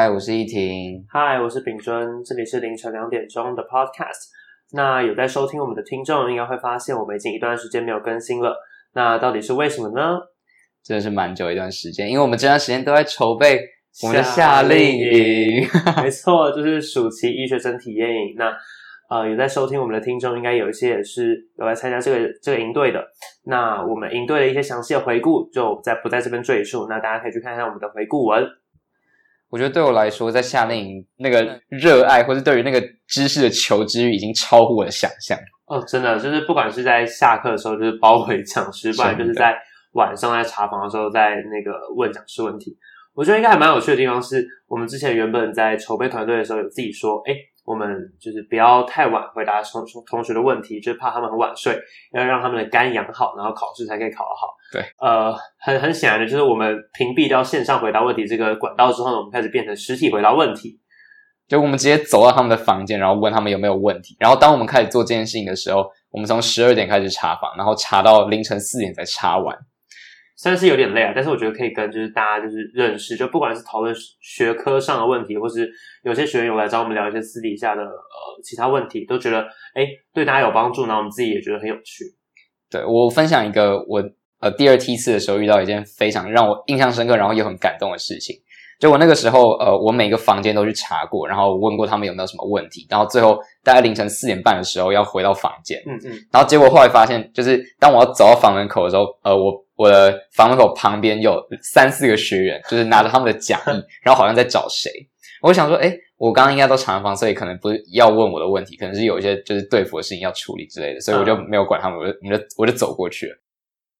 嗨，我是依婷。嗨，我是秉尊。这里是凌晨两点钟的 Podcast。那有在收听我们的听众，应该会发现我们已经一段时间没有更新了。那到底是为什么呢？真的是蛮久一段时间，因为我们这段时间都在筹备我们的夏令营。没错，就是暑期医学生体验营。那呃，有在收听我们的听众，应该有一些也是有来参加这个这个营队的。那我们营队的一些详细的回顾，就在不在这边赘述。那大家可以去看一下我们的回顾文。我觉得对我来说，在夏令营那个热爱，或是对于那个知识的求知欲，已经超乎我的想象。哦，真的，就是不管是在下课的时候，就是包围讲师，不然就是在晚上在查房的时候，在那个问讲师问题。我觉得应该还蛮有趣的地方是，我们之前原本在筹备团队的时候，有自己说，哎。我们就是不要太晚回答同同学的问题，就是怕他们很晚睡，要让他们的肝养好，然后考试才可以考得好。对，呃，很很显然的，就是我们屏蔽掉线上回答问题这个管道之后呢，我们开始变成实体回答问题。就我们直接走到他们的房间，然后问他们有没有问题。然后当我们开始做这件事情的时候，我们从十二点开始查房，然后查到凌晨四点才查完。虽然是有点累啊，但是我觉得可以跟就是大家就是认识，就不管是讨论学科上的问题，或是有些学员有来找我们聊一些私底下的呃其他问题，都觉得诶对大家有帮助，然后我们自己也觉得很有趣。对，我分享一个我呃第二梯次的时候遇到一件非常让我印象深刻，然后又很感动的事情。就我那个时候呃我每个房间都去查过，然后问过他们有没有什么问题，然后最后大概凌晨四点半的时候要回到房间，嗯嗯，然后结果后来发现，就是当我要走到房门口的时候，呃我。我的房门口旁边有三四个学员，就是拿着他们的讲义，然后好像在找谁。我想说，哎，我刚刚应该都查完房，所以可能不是要问我的问题，可能是有一些就是对付的事情要处理之类的，所以我就没有管他们，我就我就我就走过去了。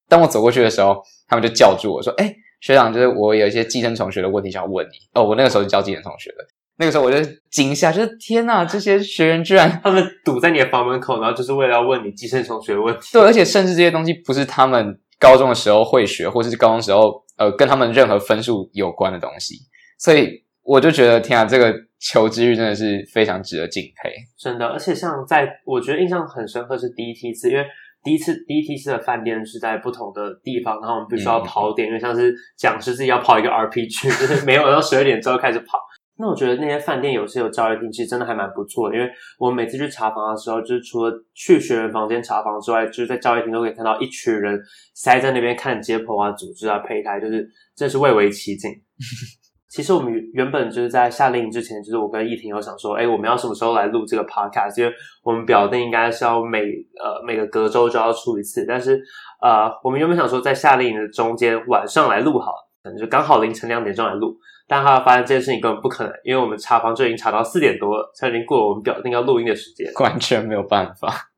当我走过去的时候，他们就叫住我说：“哎，学长，就是我有一些寄生虫学的问题想要问你。”哦，我那个时候是教寄生虫学的，那个时候我就惊吓，就是天呐，这些学员居然他们堵在你的房门口，然后就是为了要问你寄生虫学的问题。对，而且甚至这些东西不是他们。高中的时候会学，或者是高中时候呃跟他们任何分数有关的东西，所以我就觉得天啊，这个求知欲真的是非常值得敬佩。真的，而且像在我觉得印象很深刻是第一梯次，因为第一次第一梯次的饭店是在不同的地方，然后我们必须要跑点，嗯、因为像是讲师自己要跑一个 RPG，就是没有到十二点之后开始跑。那我觉得那些饭店有些有教育厅，其实真的还蛮不错的。因为我们每次去查房的时候，就是除了去学员房间查房之外，就是在教育厅都可以看到一群人塞在那边看解剖啊、组织啊、胚胎，就是真是蔚为奇景。其实我们原本就是在夏令营之前，就是我跟依婷有想说，哎，我们要什么时候来录这个 podcast？因为我们表定应该是要每呃每个隔周就要出一次，但是呃我们原本想说在夏令营的中间晚上来录好，可能就刚好凌晨两点钟来录。但后来发现这件事情根本不可能，因为我们查房就已经查到四点多了，才已经过了我们表定要录音的时间，完全没有办法。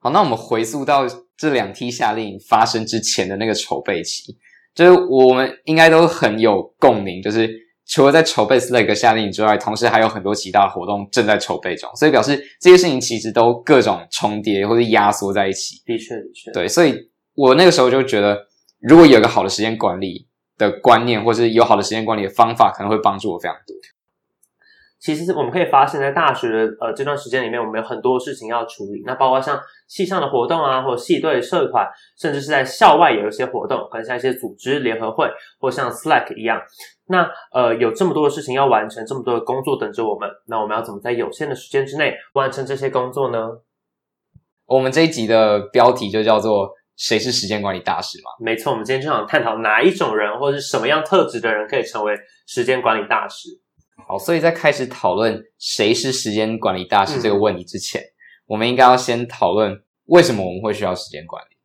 好，那我们回溯到这两梯夏令营发生之前的那个筹备期，就是我们应该都很有共鸣，就是除了在筹备 SLAC 夏令营之外，同时还有很多其他活动正在筹备中，所以表示这些事情其实都各种重叠或者压缩在一起。的确，的确，对，所以我那个时候就觉得，如果有一个好的时间管理。的观念，或是有好的时间管理的方法，可能会帮助我非常多。其实我们可以发现，在大学的呃这段时间里面，我们有很多事情要处理。那包括像系上的活动啊，或者系队社团，甚至是在校外也有一些活动，可能像一些组织联合会，或像 Slack 一样。那呃有这么多的事情要完成，这么多的工作等着我们，那我们要怎么在有限的时间之内完成这些工作呢？我们这一集的标题就叫做。谁是时间管理大师嘛？没错，我们今天就想探讨哪一种人，或者是什么样特质的人可以成为时间管理大师。好，所以在开始讨论谁是时间管理大师这个问题之前，嗯、我们应该要先讨论为什么我们会需要时间管理。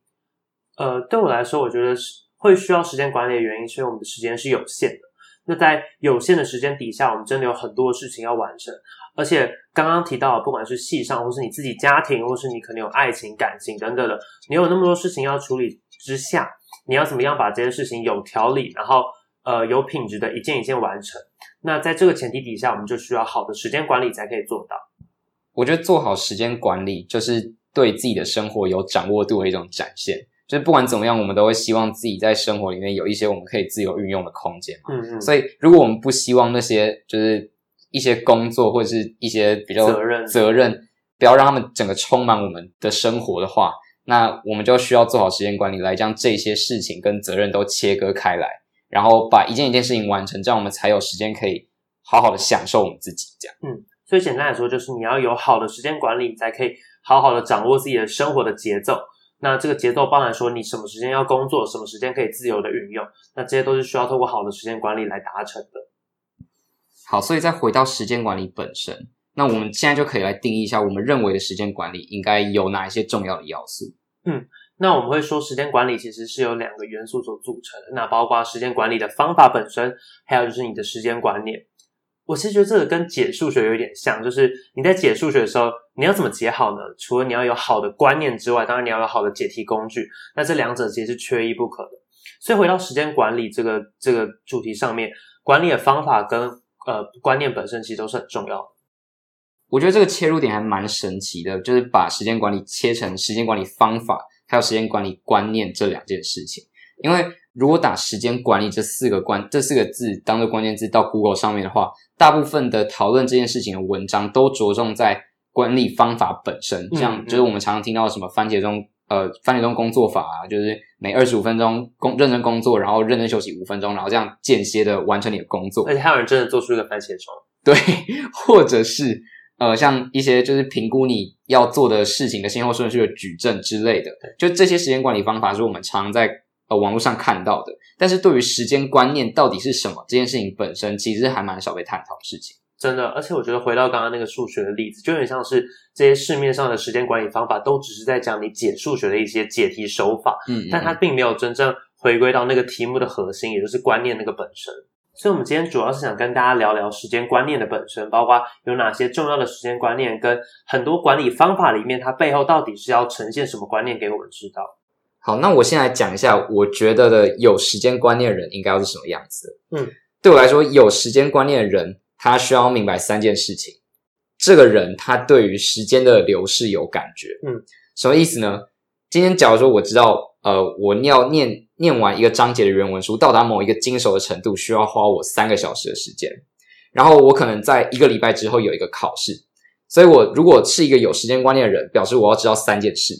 呃，对我来说，我觉得是会需要时间管理的原因，是因为我们的时间是有限的。那在有限的时间底下，我们真的有很多事情要完成。而且刚刚提到，不管是戏上，或是你自己家庭，或是你可能有爱情、感情等等的，你有那么多事情要处理之下，你要怎么样把这些事情有条理，然后呃有品质的一件一件完成？那在这个前提底下，我们就需要好的时间管理才可以做到。我觉得做好时间管理，就是对自己的生活有掌握度的一种展现。就是不管怎么样，我们都会希望自己在生活里面有一些我们可以自由运用的空间嘛。嗯嗯。所以，如果我们不希望那些就是。一些工作或者是一些比较责任责任，不要让他们整个充满我们的生活的话，那我们就需要做好时间管理，来将这些事情跟责任都切割开来，然后把一件一件事情完成，这样我们才有时间可以好好的享受我们自己这样。嗯，所以简单来说，就是你要有好的时间管理，你才可以好好的掌握自己的生活的节奏。那这个节奏包含说你什么时间要工作，什么时间可以自由的运用，那这些都是需要透过好的时间管理来达成的。好，所以再回到时间管理本身，那我们现在就可以来定义一下，我们认为的时间管理应该有哪一些重要的要素。嗯，那我们会说，时间管理其实是由两个元素所组成的，那包括时间管理的方法本身，还有就是你的时间观念。我其实觉得这个跟解数学有点像，就是你在解数学的时候，你要怎么解好呢？除了你要有好的观念之外，当然你要有好的解题工具。那这两者其实是缺一不可的。所以回到时间管理这个这个主题上面，管理的方法跟呃观念本身其实都是很重要的。我觉得这个切入点还蛮神奇的，就是把时间管理切成时间管理方法还有时间管理观念这两件事情。因为如果打时间管理这四个关这四个字当做关键字到 Google 上面的话，大部分的讨论这件事情的文章都着重在管理方法本身，像就是我们常常听到的什么番茄钟呃番茄钟工作法啊，就是每二十五分钟工认真工作，然后认真休息五分钟，然后这样间歇的完成你的工作。而且还有人真的做出一个番茄钟，对，或者是呃像一些就是评估你要做的事情的先后顺序的矩阵之类的，就这些时间管理方法是我们常在呃网络上看到的。但是对于时间观念到底是什么这件事情本身，其实还蛮少被探讨的事情。真的，而且我觉得回到刚刚那个数学的例子，就有点像是这些市面上的时间管理方法，都只是在讲你解数学的一些解题手法，嗯，嗯，但它并没有真正回归到那个题目的核心，也就是观念那个本身。所以，我们今天主要是想跟大家聊聊时间观念的本身，包括有哪些重要的时间观念，跟很多管理方法里面，它背后到底是要呈现什么观念给我们知道。好，那我先来讲一下，我觉得的有时间观念的人应该要是什么样子的。嗯，对我来说，有时间观念的人，他需要明白三件事情。这个人他对于时间的流逝有感觉。嗯，什么意思呢？今天假如说我知道，呃，我要念念完一个章节的原文书，到达某一个精熟的程度，需要花我三个小时的时间。然后我可能在一个礼拜之后有一个考试，所以我如果是一个有时间观念的人，表示我要知道三件事。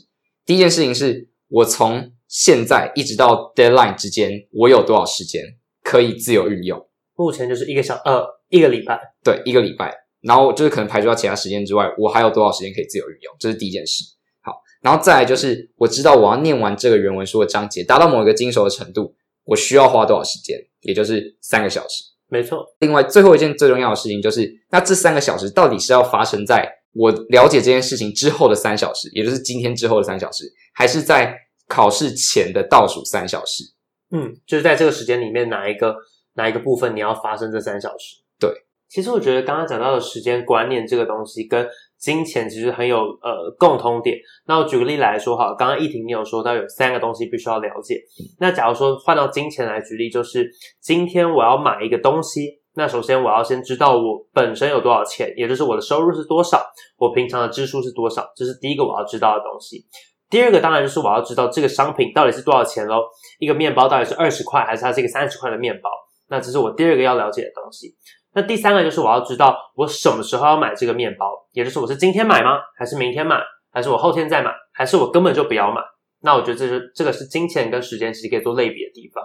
第一件事情是。我从现在一直到 deadline 之间，我有多少时间可以自由运用？目前就是一个小呃一个礼拜，对，一个礼拜。然后就是可能排除掉其他时间之外，我还有多少时间可以自由运用？这是第一件事。好，然后再来就是我知道我要念完这个原文书的章节，达到某一个精熟的程度，我需要花多少时间？也就是三个小时。没错。另外，最后一件最重要的事情就是，那这三个小时到底是要发生在我了解这件事情之后的三小时，也就是今天之后的三小时？还是在考试前的倒数三小时，嗯，就是在这个时间里面，哪一个哪一个部分你要发生这三小时？对，其实我觉得刚刚讲到的时间观念这个东西，跟金钱其实很有呃共通点。那我举个例来说哈，刚刚易婷你有说到有三个东西必须要了解。那假如说换到金钱来举例，就是今天我要买一个东西，那首先我要先知道我本身有多少钱，也就是我的收入是多少，我平常的支出是多少，这是第一个我要知道的东西。第二个当然就是我要知道这个商品到底是多少钱喽，一个面包到底是二十块还是它是一个三十块的面包，那这是我第二个要了解的东西。那第三个就是我要知道我什么时候要买这个面包，也就是我是今天买吗？还是明天买？还是我后天再买？还是我根本就不要买？那我觉得这是这个是金钱跟时间其实可以做类比的地方。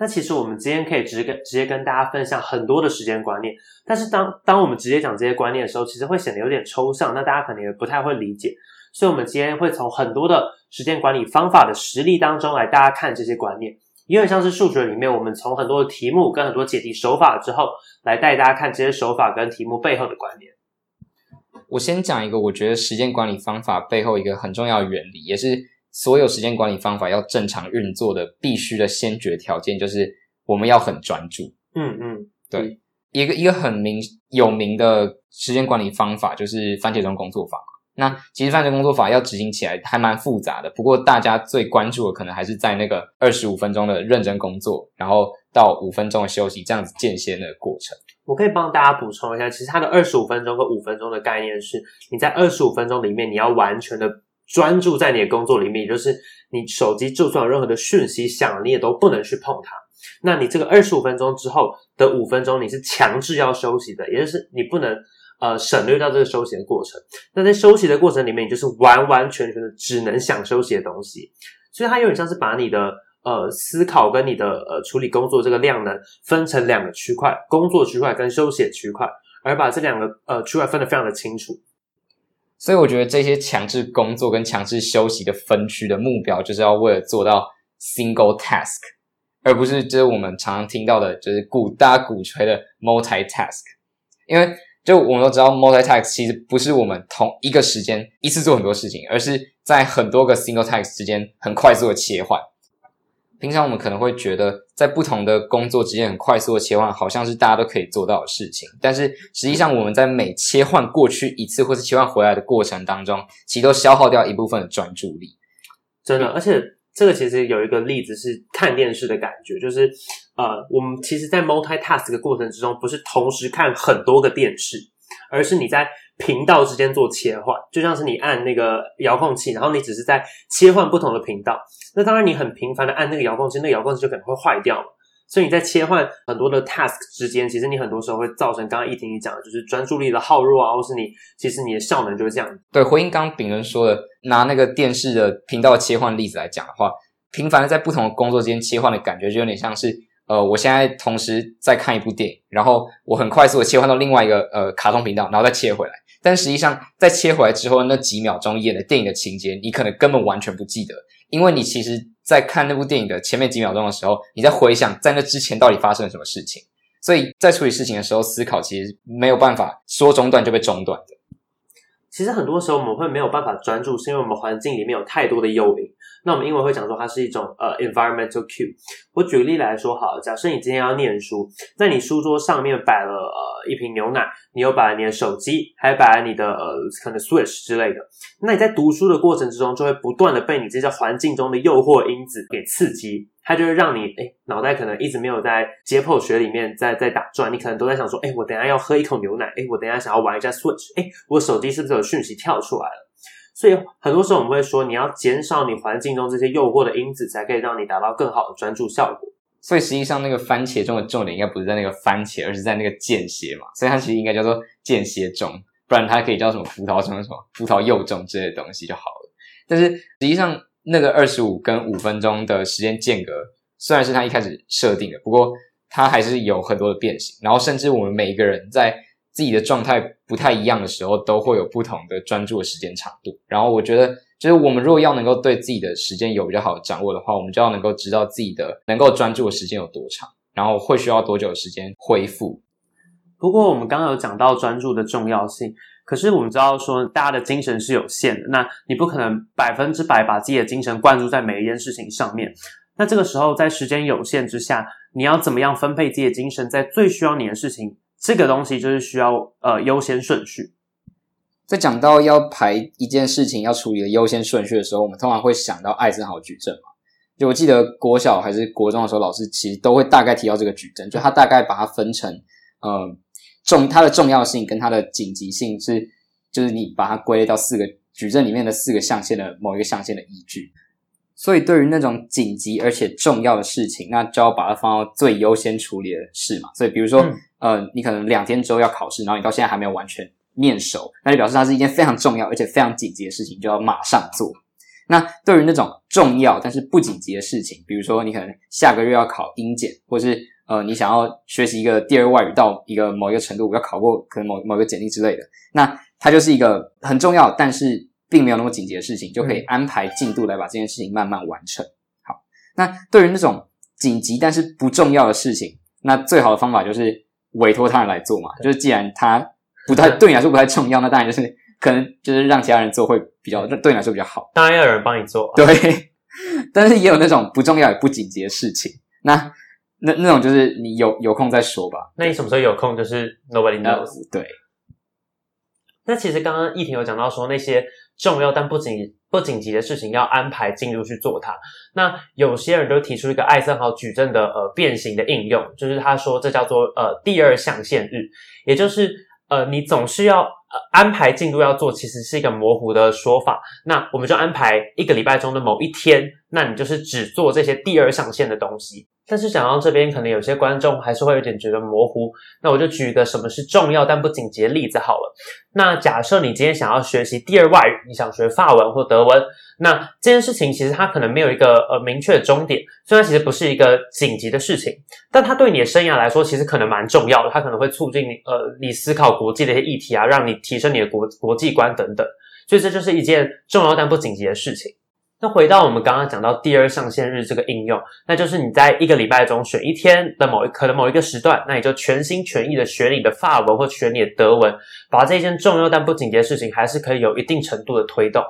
那其实我们今天可以直接跟直接跟大家分享很多的时间观念，但是当当我们直接讲这些观念的时候，其实会显得有点抽象，那大家可能也不太会理解。所以，我们今天会从很多的时间管理方法的实例当中来大家看这些观念，因为像是数学里面，我们从很多的题目跟很多解题手法之后，来带大家看这些手法跟题目背后的关联。我先讲一个，我觉得时间管理方法背后一个很重要的原理，也是所有时间管理方法要正常运作的必须的先决条件，就是我们要很专注。嗯嗯，对，嗯、一个一个很明有名的时间管理方法就是番茄钟工作法。那其实犯罪工作法要执行起来还蛮复杂的，不过大家最关注的可能还是在那个二十五分钟的认真工作，然后到五分钟的休息，这样子间歇的过程。我可以帮大家补充一下，其实它的二十五分钟和五分钟的概念是，你在二十五分钟里面你要完全的专注在你的工作里面，也就是你手机就算有任何的讯息响，你也都不能去碰它。那你这个二十五分钟之后的五分钟，你是强制要休息的，也就是你不能。呃，省略掉这个休息的过程。那在休息的过程里面，你就是完完全全的只能想休息的东西。所以它有点像是把你的呃思考跟你的呃处理工作这个量呢分成两个区块，工作区块跟休息区块，而把这两个呃区块分得非常的清楚。所以我觉得这些强制工作跟强制休息的分区的目标，就是要为了做到 single task，而不是就是我们常常听到的，就是鼓大鼓吹的 multitask。因为就我们都知道，multitask 其实不是我们同一个时间一次做很多事情，而是在很多个 single task 之间很快速的切换。平常我们可能会觉得，在不同的工作之间很快速的切换，好像是大家都可以做到的事情。但是实际上，我们在每切换过去一次，或是切换回来的过程当中，其实都消耗掉一部分的专注力。真的，而且这个其实有一个例子是看电视的感觉，就是呃，我们其实，在 multitask 的过程之中，不是同时看很多个电视，而是你在。频道之间做切换，就像是你按那个遥控器，然后你只是在切换不同的频道。那当然，你很频繁的按那个遥控器，那个遥控器就可能会坏掉嘛。所以你在切换很多的 task 之间，其实你很多时候会造成刚刚一婷你讲的，就是专注力的耗弱啊，或是你其实你的效能就是这样。对，回应刚刚秉伦说的，拿那个电视的频道切换例子来讲的话，频繁的在不同的工作之间切换的感觉，就有点像是呃，我现在同时在看一部电影，然后我很快速的切换到另外一个呃卡通频道，然后再切回来。但实际上，在切回来之后那几秒钟演的电影的情节，你可能根本完全不记得，因为你其实，在看那部电影的前面几秒钟的时候，你在回想在那之前到底发生了什么事情，所以在处理事情的时候，思考其实没有办法说中断就被中断的。其实很多时候我们会没有办法专注，是因为我们环境里面有太多的诱因。那我们英文会讲说它是一种呃 environmental cue。我举个例来说好了，假设你今天要念书，在你书桌上面摆了一瓶牛奶，你又摆了你的手机，还摆了你的呃可能 Switch 之类的。那你在读书的过程之中，就会不断的被你这些环境中的诱惑因子给刺激，它就会让你诶脑袋可能一直没有在解剖学里面在在打转，你可能都在想说，诶我等下要喝一口牛奶，诶我等下想要玩一下 Switch，诶我手机是不是有讯息跳出来了？所以很多时候我们会说，你要减少你环境中这些诱惑的因子，才可以让你达到更好的专注效果。所以实际上那个番茄钟的重点应该不是在那个番茄，而是在那个间歇嘛。所以它其实应该叫做间歇钟，不然它可以叫什么葡萄钟、什么葡萄柚钟之类的东西就好了。但是实际上那个二十五跟五分钟的时间间隔，虽然是他一开始设定的，不过它还是有很多的变形。然后甚至我们每一个人在自己的状态不太一样的时候，都会有不同的专注的时间长度。然后我觉得，就是我们如果要能够对自己的时间有比较好的掌握的话，我们就要能够知道自己的能够专注的时间有多长，然后会需要多久的时间恢复。不过我们刚刚有讲到专注的重要性，可是我们知道说大家的精神是有限的，那你不可能百分之百把自己的精神灌注在每一件事情上面。那这个时候在时间有限之下，你要怎么样分配自己的精神在最需要你的事情？这个东西就是需要呃优先顺序。在讲到要排一件事情要处理的优先顺序的时候，我们通常会想到艾森豪矩阵嘛。就我记得国小还是国中的时候，老师其实都会大概提到这个矩阵，就他大概把它分成呃重它的重要性跟它的紧急性是，就是你把它归类到四个矩阵里面的四个象限的某一个象限的依据。所以，对于那种紧急而且重要的事情，那就要把它放到最优先处理的事嘛。所以，比如说，嗯、呃，你可能两天之后要考试，然后你到现在还没有完全面熟，那就表示它是一件非常重要而且非常紧急的事情，就要马上做。那对于那种重要但是不紧急的事情，比如说你可能下个月要考英检，或是呃，你想要学习一个第二外语到一个某一个程度，要考过可能某某一个简历之类的，那它就是一个很重要，但是。并没有那么紧急的事情，就可以安排进度来把这件事情慢慢完成。好，那对于那种紧急但是不重要的事情，那最好的方法就是委托他人来做嘛。就是既然他不太 对你来说不太重要，那当然就是可能就是让其他人做会比较对你来说比较好。当然要有人帮你做，对。但是也有那种不重要也不紧急的事情，那那那种就是你有有空再说吧。那你什么时候有空？就是 nobody knows。对。那其实刚刚一婷有讲到说那些。重要但不紧不紧急的事情要安排进度去做它。那有些人就提出一个艾森豪矩阵的呃变形的应用，就是他说这叫做呃第二象限日，也就是呃你总是要呃安排进度要做，其实是一个模糊的说法。那我们就安排一个礼拜中的某一天，那你就是只做这些第二象限的东西。但是讲到这边，可能有些观众还是会有点觉得模糊。那我就举一个什么是重要但不紧急的例子好了。那假设你今天想要学习第二外语，你想学法文或德文，那这件事情其实它可能没有一个呃明确的终点，虽然其实不是一个紧急的事情，但它对你的生涯来说其实可能蛮重要的。它可能会促进你呃你思考国际的一些议题啊，让你提升你的国国际观等等。所以这就是一件重要但不紧急的事情。那回到我们刚刚讲到第二上限日这个应用，那就是你在一个礼拜中选一天的某一可能某一个时段，那你就全心全意的学你的法文或学你的德文，把这件重要但不紧急的事情，还是可以有一定程度的推动。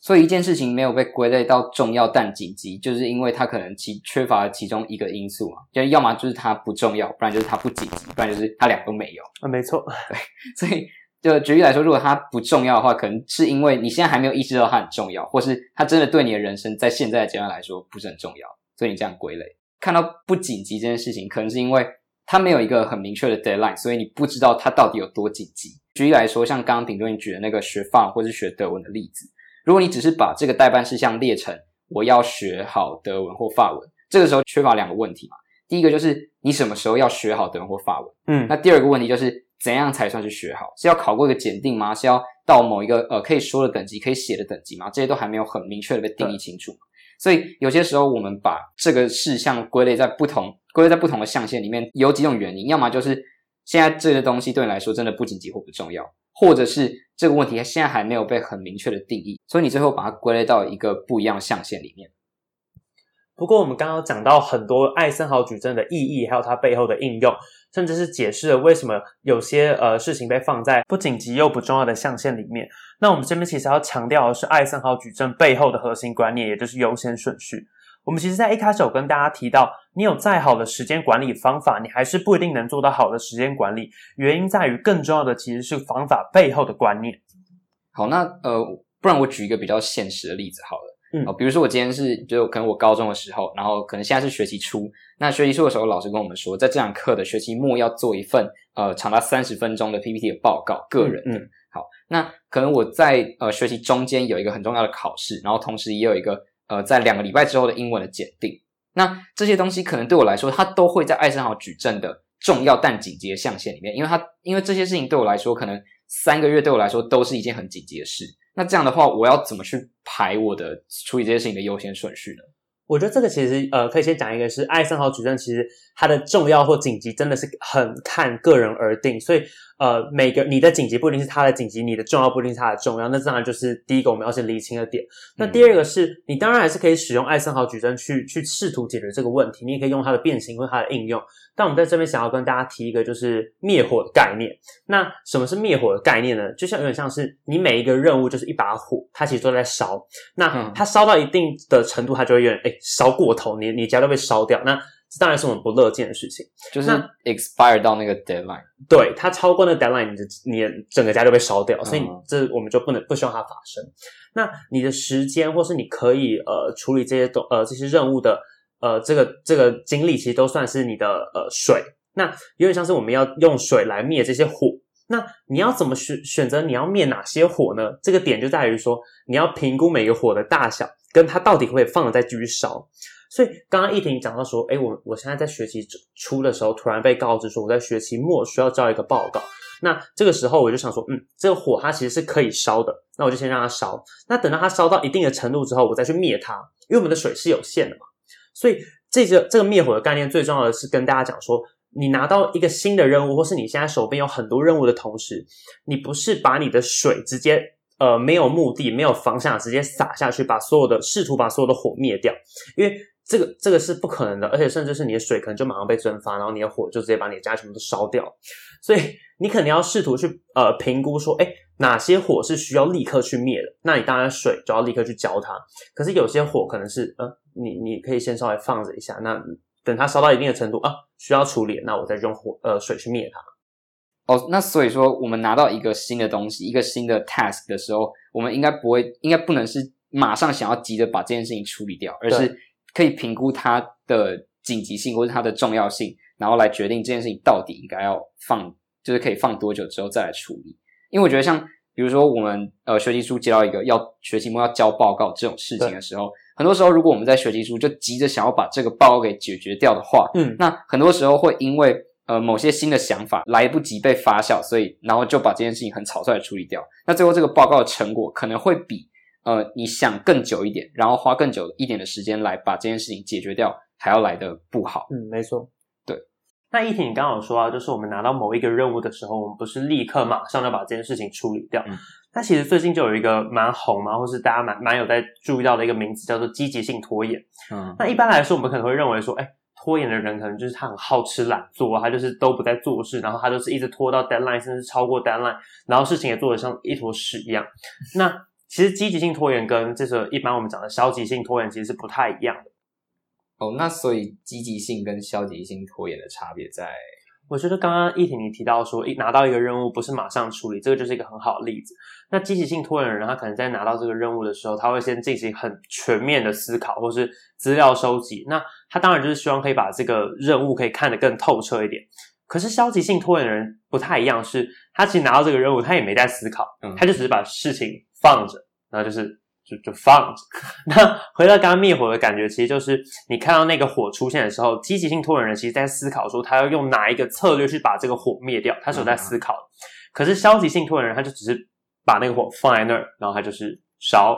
所以一件事情没有被归类到重要但紧急，就是因为它可能其缺乏了其中一个因素嘛，就要么就是它不重要，不然就是它不紧急，不然就是它俩都没有。啊，没错，对，所以。就举例来说，如果它不重要的话，可能是因为你现在还没有意识到它很重要，或是它真的对你的人生在现在的阶段来说不是很重要，所以你这样归类。看到不紧急这件事情，可能是因为它没有一个很明确的 deadline，所以你不知道它到底有多紧急。举例来说，像刚刚顶多你举的那个学法或是学德文的例子，如果你只是把这个待办事项列成我要学好德文或法文，这个时候缺乏两个问题嘛。第一个就是你什么时候要学好德文或法文？嗯，那第二个问题就是。怎样才算是学好？是要考过一个检定吗？是要到某一个呃可以说的等级、可以写的等级吗？这些都还没有很明确的被定义清楚。所以有些时候我们把这个事项归类在不同归类在不同的象限里面，有几种原因：要么就是现在这个东西对你来说真的不紧急或不重要，或者是这个问题现在还没有被很明确的定义，所以你最后把它归类到一个不一样象限里面。不过我们刚刚讲到很多艾森豪矩阵的意义，还有它背后的应用。甚至是解释了为什么有些呃事情被放在不紧急又不重要的象限里面。那我们这边其实要强调的是艾森豪矩阵背后的核心观念，也就是优先顺序。我们其实在一开始有跟大家提到，你有再好的时间管理方法，你还是不一定能做到好的时间管理。原因在于更重要的其实是方法背后的观念。好，那呃，不然我举一个比较现实的例子好了。嗯，比如说我今天是就可能我高中的时候，然后可能现在是学期初。那学期初的时候，老师跟我们说，在这堂课的学期末要做一份呃长达三十分钟的 PPT 的报告，个人的。嗯，嗯，好，那可能我在呃学习中间有一个很重要的考试，然后同时也有一个呃在两个礼拜之后的英文的检定。那这些东西可能对我来说，它都会在艾森豪矩阵的重要但紧急的象限里面，因为它因为这些事情对我来说，可能三个月对我来说都是一件很紧急的事。那这样的话，我要怎么去排我的处理这些事情的优先顺序呢？我觉得这个其实呃，可以先讲一个是艾森豪矩阵，其实它的重要或紧急真的是很看个人而定，所以。呃，每个你的紧急不一定是他的紧急，你的重要不一定是他的重要，那当然就是第一个我们要先厘清的点。那第二个是你当然还是可以使用艾森豪矩阵去去试图解决这个问题，你也可以用它的变形或它的应用。但我们在这边想要跟大家提一个就是灭火的概念。那什么是灭火的概念呢？就像有点像是你每一个任务就是一把火，它其实都在烧。那它烧到一定的程度，它就会有点诶烧过头，你你家都被烧掉。那这当然是我们不乐见的事情，就是 expire 到那个 deadline，对，它超过那个 deadline，你的你整个家就被烧掉，所以这我们就不能不希望它发生。那你的时间或是你可以呃处理这些东呃这些任务的呃这个这个精力，其实都算是你的呃水。那有点像是我们要用水来灭这些火，那你要怎么选选择你要灭哪些火呢？这个点就在于说你要评估每个火的大小，跟它到底会不会放了再继续烧。所以刚刚奕婷讲到说，诶，我我现在在学期初的时候，突然被告知说我在学期末需要交一个报告。那这个时候我就想说，嗯，这个火它其实是可以烧的，那我就先让它烧。那等到它烧到一定的程度之后，我再去灭它，因为我们的水是有限的嘛。所以这个这个灭火的概念最重要的是跟大家讲说，你拿到一个新的任务，或是你现在手边有很多任务的同时，你不是把你的水直接呃没有目的、没有方向直接洒下去，把所有的试图把所有的火灭掉，因为。这个这个是不可能的，而且甚至是你的水可能就马上被蒸发，然后你的火就直接把你的家全部都烧掉。所以你肯定要试图去呃评估说，哎，哪些火是需要立刻去灭的？那你当然水就要立刻去浇它。可是有些火可能是呃，你你可以先稍微放着一下，那等它烧到一定的程度啊，需要处理，那我再用火呃水去灭它。哦，那所以说我们拿到一个新的东西，一个新的 task 的时候，我们应该不会，应该不能是马上想要急着把这件事情处理掉，而是。可以评估它的紧急性或者它的重要性，然后来决定这件事情到底应该要放，就是可以放多久之后再来处理。因为我觉得像比如说我们呃学习书接到一个要学期末要交报告这种事情的时候，很多时候如果我们在学习书就急着想要把这个报告给解决掉的话，嗯，那很多时候会因为呃某些新的想法来不及被发酵，所以然后就把这件事情很草率的处理掉。那最后这个报告的成果可能会比呃你想更久一点，然后花更久一点的时间来把这件事情解决掉，还要来的不好。嗯，没错。那一婷，你刚刚有说啊，就是我们拿到某一个任务的时候，我们不是立刻马上就把这件事情处理掉。嗯，那其实最近就有一个蛮红嘛，或是大家蛮蛮有在注意到的一个名字，叫做积极性拖延。嗯，那一般来说，我们可能会认为说，哎，拖延的人可能就是他很好吃懒做，他就是都不在做事，然后他就是一直拖到 deadline，甚至超过 deadline，然后事情也做得像一坨屎一样。那其实积极性拖延跟这个一般我们讲的消极性拖延其实是不太一样的。哦，那所以积极性跟消极性拖延的差别在？我觉得刚刚一婷你提到说，一拿到一个任务不是马上处理，这个就是一个很好的例子。那积极性拖延的人，他可能在拿到这个任务的时候，他会先进行很全面的思考，或是资料收集。那他当然就是希望可以把这个任务可以看得更透彻一点。可是消极性拖延的人不太一样，是他其实拿到这个任务，他也没在思考，嗯，他就只是把事情放着，然后就是。就就放着。那回到刚刚灭火的感觉，其实就是你看到那个火出现的时候，积极性拖延人其实在思考说他要用哪一个策略去把这个火灭掉，他是有在思考。可是消极性拖延人他就只是把那个火放在那儿，然后他就是烧。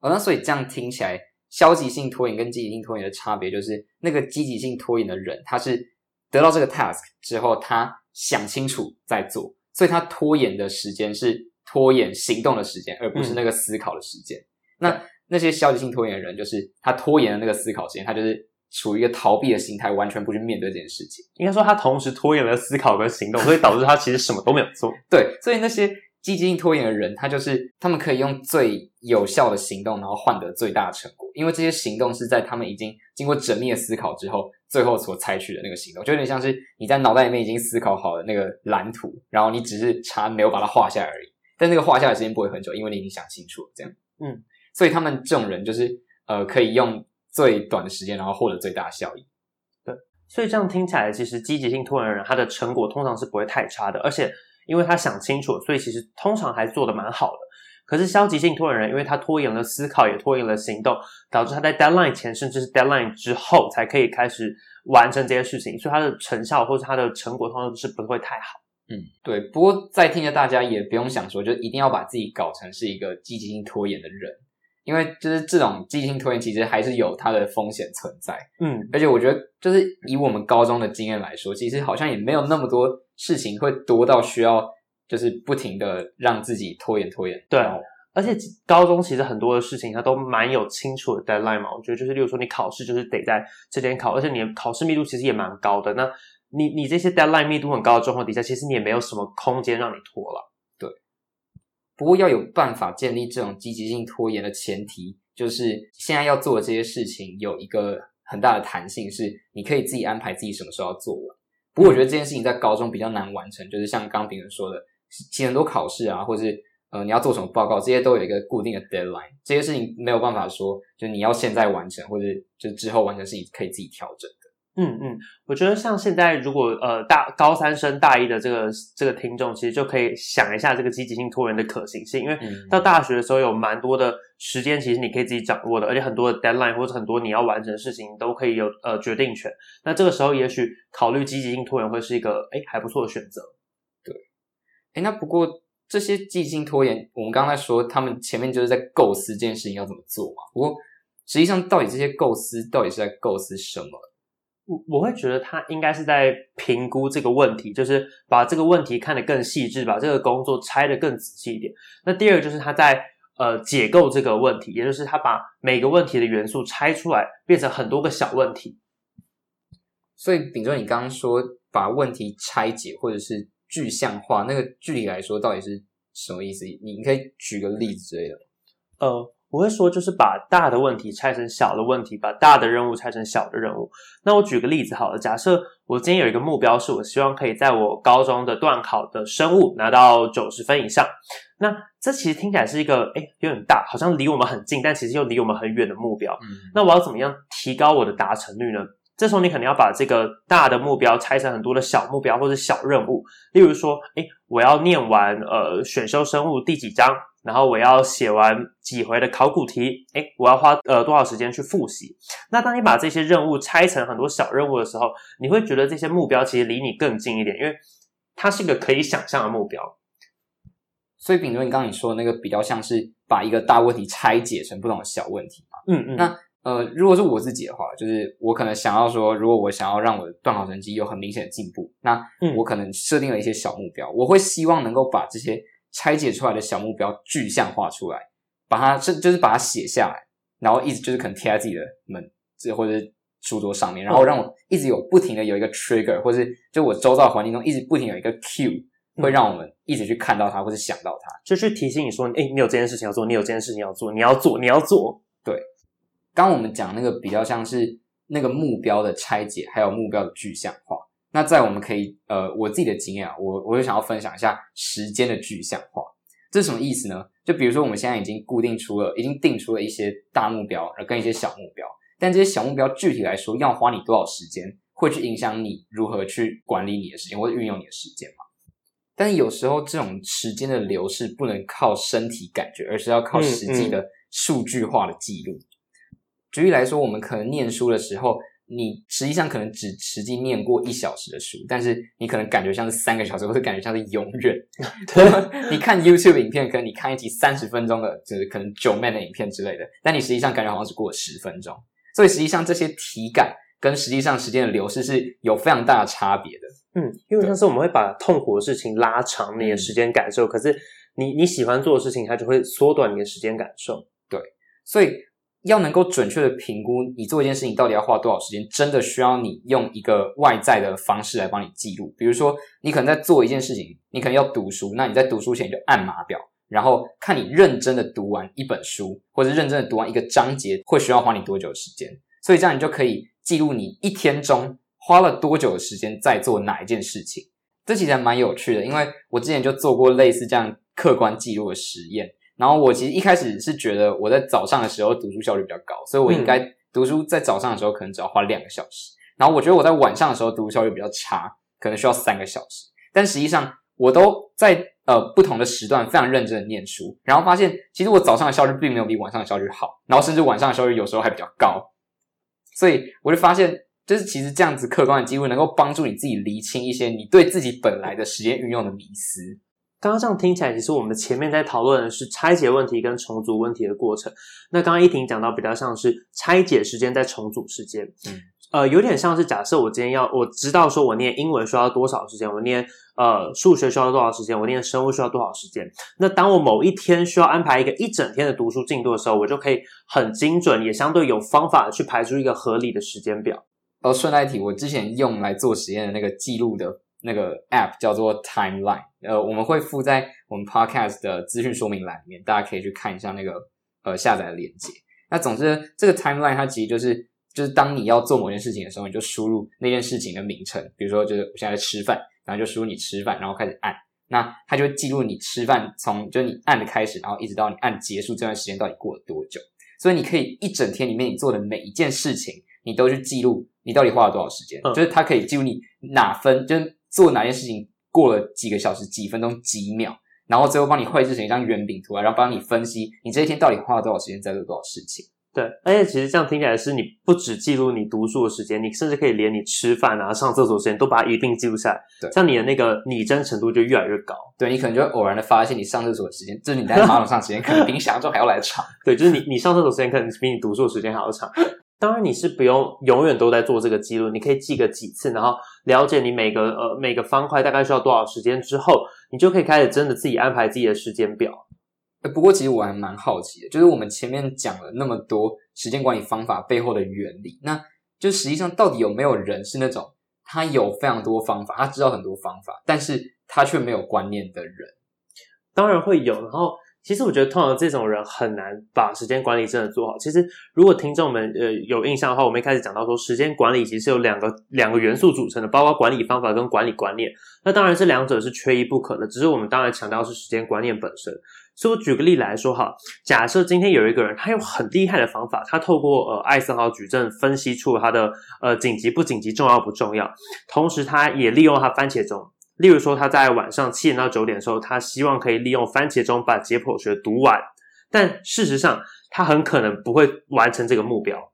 哦，那所以这样听起来，消极性拖延跟积极性拖延的差别就是，那个积极性拖延的人，他是得到这个 task 之后，他想清楚再做，所以他拖延的时间是。拖延行动的时间，而不是那个思考的时间。嗯、那那些消极性拖延的人，就是他拖延的那个思考时间，他就是处于一个逃避的心态，完全不去面对这件事情。应该说，他同时拖延了思考跟行动，所以导致他其实什么都没有做。对，所以那些积极性拖延的人，他就是他们可以用最有效的行动，然后换得最大的成果，因为这些行动是在他们已经经过缜密的思考之后，最后所采取的那个行动，就有点像是你在脑袋里面已经思考好了那个蓝图，然后你只是差没有把它画下来而已。但那个画下的时间不会很久，因为你已经想清楚了，这样，嗯，所以他们这种人就是呃，可以用最短的时间，然后获得最大的效益。对，所以这样听起来，其实积极性拖延人，他的成果通常是不会太差的，而且因为他想清楚，所以其实通常还做的蛮好的。可是消极性拖延人，因为他拖延了思考，也拖延了行动，导致他在 deadline 前，甚至是 deadline 之后才可以开始完成这些事情，所以他的成效或者他的成果通常是不会太好。嗯，对。不过在听着大家也不用想说，就一定要把自己搞成是一个积极性拖延的人，因为就是这种积极性拖延其实还是有它的风险存在。嗯，而且我觉得就是以我们高中的经验来说，其实好像也没有那么多事情会多到需要就是不停的让自己拖延拖延。对，而且高中其实很多的事情它都蛮有清楚的 deadline 嘛。我觉得就是例如说你考试就是得在这天考，而且你的考试密度其实也蛮高的。那你你这些 deadline 密度很高的状况底下，其实你也没有什么空间让你拖了。对，不过要有办法建立这种积极性拖延的前提，就是现在要做的这些事情有一个很大的弹性，是你可以自己安排自己什么时候要做完。不过我觉得这件事情在高中比较难完成，就是像刚炳仁说的，其实很多考试啊，或是呃你要做什么报告，这些都有一个固定的 deadline，这些事情没有办法说，就你要现在完成，或者就之后完成事情可以自己调整。嗯嗯，我觉得像现在如果呃大高三升大一的这个这个听众，其实就可以想一下这个积极性拖延的可行性，因为到大学的时候有蛮多的时间，其实你可以自己掌握的，而且很多的 deadline 或者很多你要完成的事情都可以有呃决定权。那这个时候也许考虑积极性拖延会是一个哎还不错的选择。对，哎那不过这些积极性拖延，我们刚才说他们前面就是在构思这件事情要怎么做嘛。不过实际上到底这些构思到底是在构思什么？我我会觉得他应该是在评估这个问题，就是把这个问题看得更细致，把这个工作拆得更仔细一点。那第二个就是他在呃解构这个问题，也就是他把每个问题的元素拆出来，变成很多个小问题。所以，秉忠，你刚刚说把问题拆解或者是具象化，那个具体来说到底是什么意思？你可以举个例子之类的。呃。我会说，就是把大的问题拆成小的问题，把大的任务拆成小的任务。那我举个例子好了，假设我今天有一个目标，是我希望可以在我高中的段考的生物拿到九十分以上。那这其实听起来是一个，诶，有点大，好像离我们很近，但其实又离我们很远的目标。嗯。那我要怎么样提高我的达成率呢？这时候你可能要把这个大的目标拆成很多的小目标或者小任务，例如说，诶，我要念完呃选修生物第几章，然后我要写完几回的考古题，诶，我要花呃多少时间去复习。那当你把这些任务拆成很多小任务的时候，你会觉得这些目标其实离你更近一点，因为它是一个可以想象的目标。所以，秉尊，你刚刚你说的那个比较像是把一个大问题拆解成不同的小问题嘛？嗯嗯。那呃，如果是我自己的话，就是我可能想要说，如果我想要让我的段考成绩有很明显的进步，那我可能设定了一些小目标，嗯、我会希望能够把这些拆解出来的小目标具象化出来，把它是就是把它写下来，然后一直就是可能贴在自己的门这或者是书桌上面，然后让我一直有不停的有一个 trigger，或是就我周遭环境中一直不停有一个 cue，会让我们一直去看到它或者想到它，就去提醒你说，哎，你有这件事情要做，你有这件事情要做，你要做，你要做，对。刚我们讲那个比较像是那个目标的拆解，还有目标的具象化。那在我们可以呃，我自己的经验啊，我我就想要分享一下时间的具象化。这是什么意思呢？就比如说我们现在已经固定出了，已经定出了一些大目标，跟一些小目标。但这些小目标具体来说要花你多少时间，会去影响你如何去管理你的时间或者运用你的时间嘛？但是有时候这种时间的流逝不能靠身体感觉，而是要靠实际的数据化的记录。嗯嗯举例来说，我们可能念书的时候，你实际上可能只实际念过一小时的书，但是你可能感觉像是三个小时，或者感觉像是永远。对，你看 YouTube 影片，可能你看一集三十分钟的，就是可能九 man 的影片之类的，但你实际上感觉好像只过了十分钟。所以实际上这些体感跟实际上时间的流逝是有非常大的差别的。嗯，因为像是我们会把痛苦的事情拉长你的时间感受，嗯、可是你你喜欢做的事情，它就会缩短你的时间感受。对，所以。要能够准确的评估你做一件事情到底要花多少时间，真的需要你用一个外在的方式来帮你记录。比如说，你可能在做一件事情，你可能要读书，那你在读书前就按码表，然后看你认真的读完一本书，或者认真的读完一个章节，会需要花你多久的时间。所以这样你就可以记录你一天中花了多久的时间在做哪一件事情。这其实还蛮有趣的，因为我之前就做过类似这样客观记录的实验。然后我其实一开始是觉得我在早上的时候读书效率比较高，所以我应该读书在早上的时候可能只要花两个小时。然后我觉得我在晚上的时候读书效率比较差，可能需要三个小时。但实际上我都在呃不同的时段非常认真的念书，然后发现其实我早上的效率并没有比晚上的效率好，然后甚至晚上的效率有时候还比较高。所以我就发现，就是其实这样子客观的记录能够帮助你自己厘清一些你对自己本来的时间运用的迷思。刚刚这样听起来，其实我们前面在讨论的是拆解问题跟重组问题的过程。那刚刚依婷讲到比较像是拆解时间再重组时间，嗯，呃，有点像是假设我今天要我知道说我念英文需要多少时间，我念呃数学需要多少时间，我念生物需要多少时间。那当我某一天需要安排一个一整天的读书进度的时候，我就可以很精准，也相对有方法的去排出一个合理的时间表。哦，顺带提，我之前用来做实验的那个记录的。那个 app 叫做 Timeline，呃，我们会附在我们 podcast 的资讯说明栏里面，大家可以去看一下那个呃下载的链接。那总之，这个 Timeline 它其实就是就是当你要做某件事情的时候，你就输入那件事情的名称，比如说就是我现在在吃饭，然后就输入你吃饭，然后开始按，那它就会记录你吃饭从就是你按的开始，然后一直到你按结束这段时间到底过了多久。所以你可以一整天里面你做的每一件事情，你都去记录你到底花了多少时间，嗯、就是它可以记录你哪分就是。做哪件事情过了几个小时、几分钟、几秒，然后最后帮你绘制成一张圆饼图啊，然后帮你分析你这一天到底花了多少时间在做多少事情。对，而且其实这样听起来是你不只记录你读书的时间，你甚至可以连你吃饭啊、上厕所时间都把它一并记录下来。对，像你的那个拟真程度就越来越高。对，你可能就会偶然的发现，你上厕所的时间，就是你在马桶上时间，可能比你想象中还要来得长。对，就是你你上厕所时间可能比你读书的时间还要长。当然，你是不用永远都在做这个记录，你可以记个几次，然后了解你每个呃每个方块大概需要多少时间之后，你就可以开始真的自己安排自己的时间表。不过，其实我还蛮好奇的，就是我们前面讲了那么多时间管理方法背后的原理，那就实际上到底有没有人是那种他有非常多方法，他知道很多方法，但是他却没有观念的人？当然会有，然后。其实我觉得，通常这种人很难把时间管理真的做好。其实，如果听众们呃有印象的话，我们一开始讲到说，时间管理其实是由两个两个元素组成的，包括管理方法跟管理观念。那当然，这两者是缺一不可的。只是我们当然强调是时间观念本身。所以我举个例来说哈，假设今天有一个人，他有很厉害的方法，他透过呃艾森豪矩阵分析出他的呃紧急不紧急、重要不重要，同时他也利用他番茄钟，例如说他在晚上七点到九点的时候，他希望可以利用番茄钟把解剖学读完，但事实上他很可能不会完成这个目标，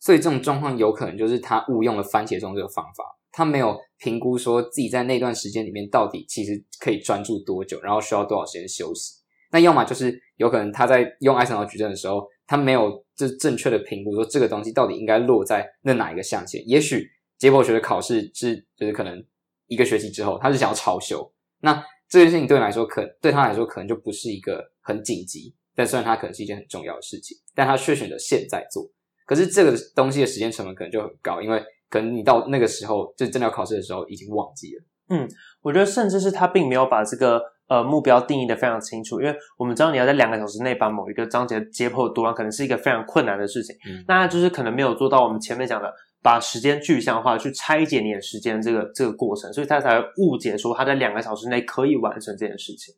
所以这种状况有可能就是他误用了番茄钟这个方法。他没有评估说自己在那段时间里面到底其实可以专注多久，然后需要多少时间休息。那要么就是有可能他在用艾森豪矩阵的时候，他没有就正确的评估说这个东西到底应该落在那哪一个象限。也许解剖学的考试是就是可能一个学期之后，他是想要超修。那这件事情对你来说，可对他来说可能就不是一个很紧急，但虽然它可能是一件很重要的事情，但他却选择现在做。可是这个东西的时间成本可能就很高，因为。可能你到那个时候，就真的要考试的时候，已经忘记了。嗯，我觉得甚至是他并没有把这个呃目标定义的非常清楚，因为我们知道你要在两个小时内把某一个章节解剖读完，可能是一个非常困难的事情。嗯，那就是可能没有做到我们前面讲的把时间具象化，去拆解你的时间这个这个过程，所以他才误解说他在两个小时内可以完成这件事情。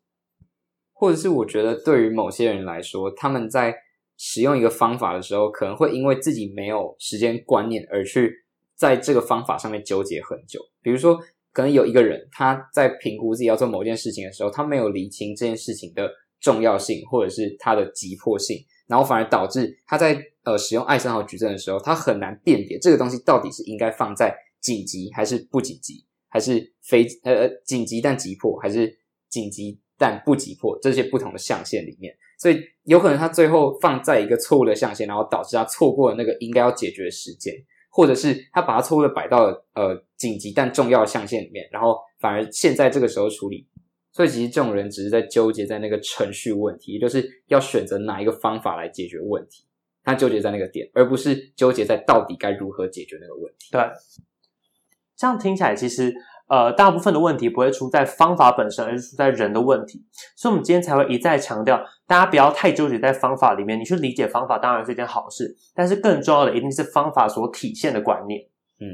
或者是我觉得对于某些人来说，他们在使用一个方法的时候，可能会因为自己没有时间观念而去。在这个方法上面纠结很久，比如说，可能有一个人他在评估自己要做某件事情的时候，他没有理清这件事情的重要性或者是它的急迫性，然后反而导致他在呃使用艾森豪矩阵的时候，他很难辨别这个东西到底是应该放在紧急还是不紧急，还是非呃紧急但急迫，还是紧急但不急迫这些不同的象限里面，所以有可能他最后放在一个错误的象限，然后导致他错过了那个应该要解决的时间。或者是他把它错误的摆到了呃紧急但重要的象限里面，然后反而现在这个时候处理，所以其实这种人只是在纠结在那个程序问题，也就是要选择哪一个方法来解决问题，他纠结在那个点，而不是纠结在到底该如何解决那个问题。对，这样听起来其实。呃，大部分的问题不会出在方法本身，而是出在人的问题。所以，我们今天才会一再强调，大家不要太纠结在方法里面。你去理解方法当然是一件好事，但是更重要的一定是方法所体现的观念。嗯，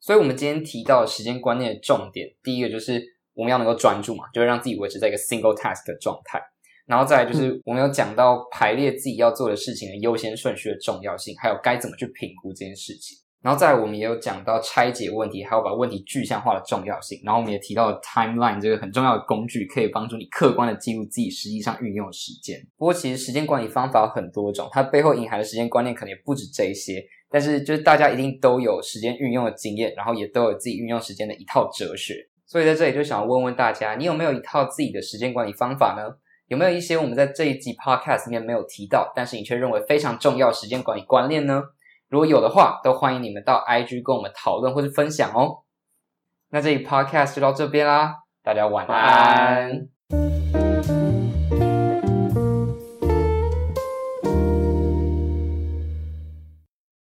所以我们今天提到时间观念的重点，第一个就是我们要能够专注嘛，就是让自己维持在一个 single task 的状态。然后再来就是我们有讲到排列自己要做的事情的优先顺序的重要性，还有该怎么去评估这件事情。然后再来，我们也有讲到拆解问题，还有把问题具象化的重要性。然后我们也提到了 timeline 这个很重要的工具，可以帮助你客观的记录自己实际上运用的时间。不过，其实时间管理方法有很多种，它背后隐含的时间观念可能也不止这一些。但是，就是大家一定都有时间运用的经验，然后也都有自己运用时间的一套哲学。所以在这里就想要问问大家，你有没有一套自己的时间管理方法呢？有没有一些我们在这一集 podcast 里面没有提到，但是你却认为非常重要的时间管理观念呢？如果有的话，都欢迎你们到 IG 跟我们讨论或者分享哦。那这一 podcast 就到这边啦，大家晚安。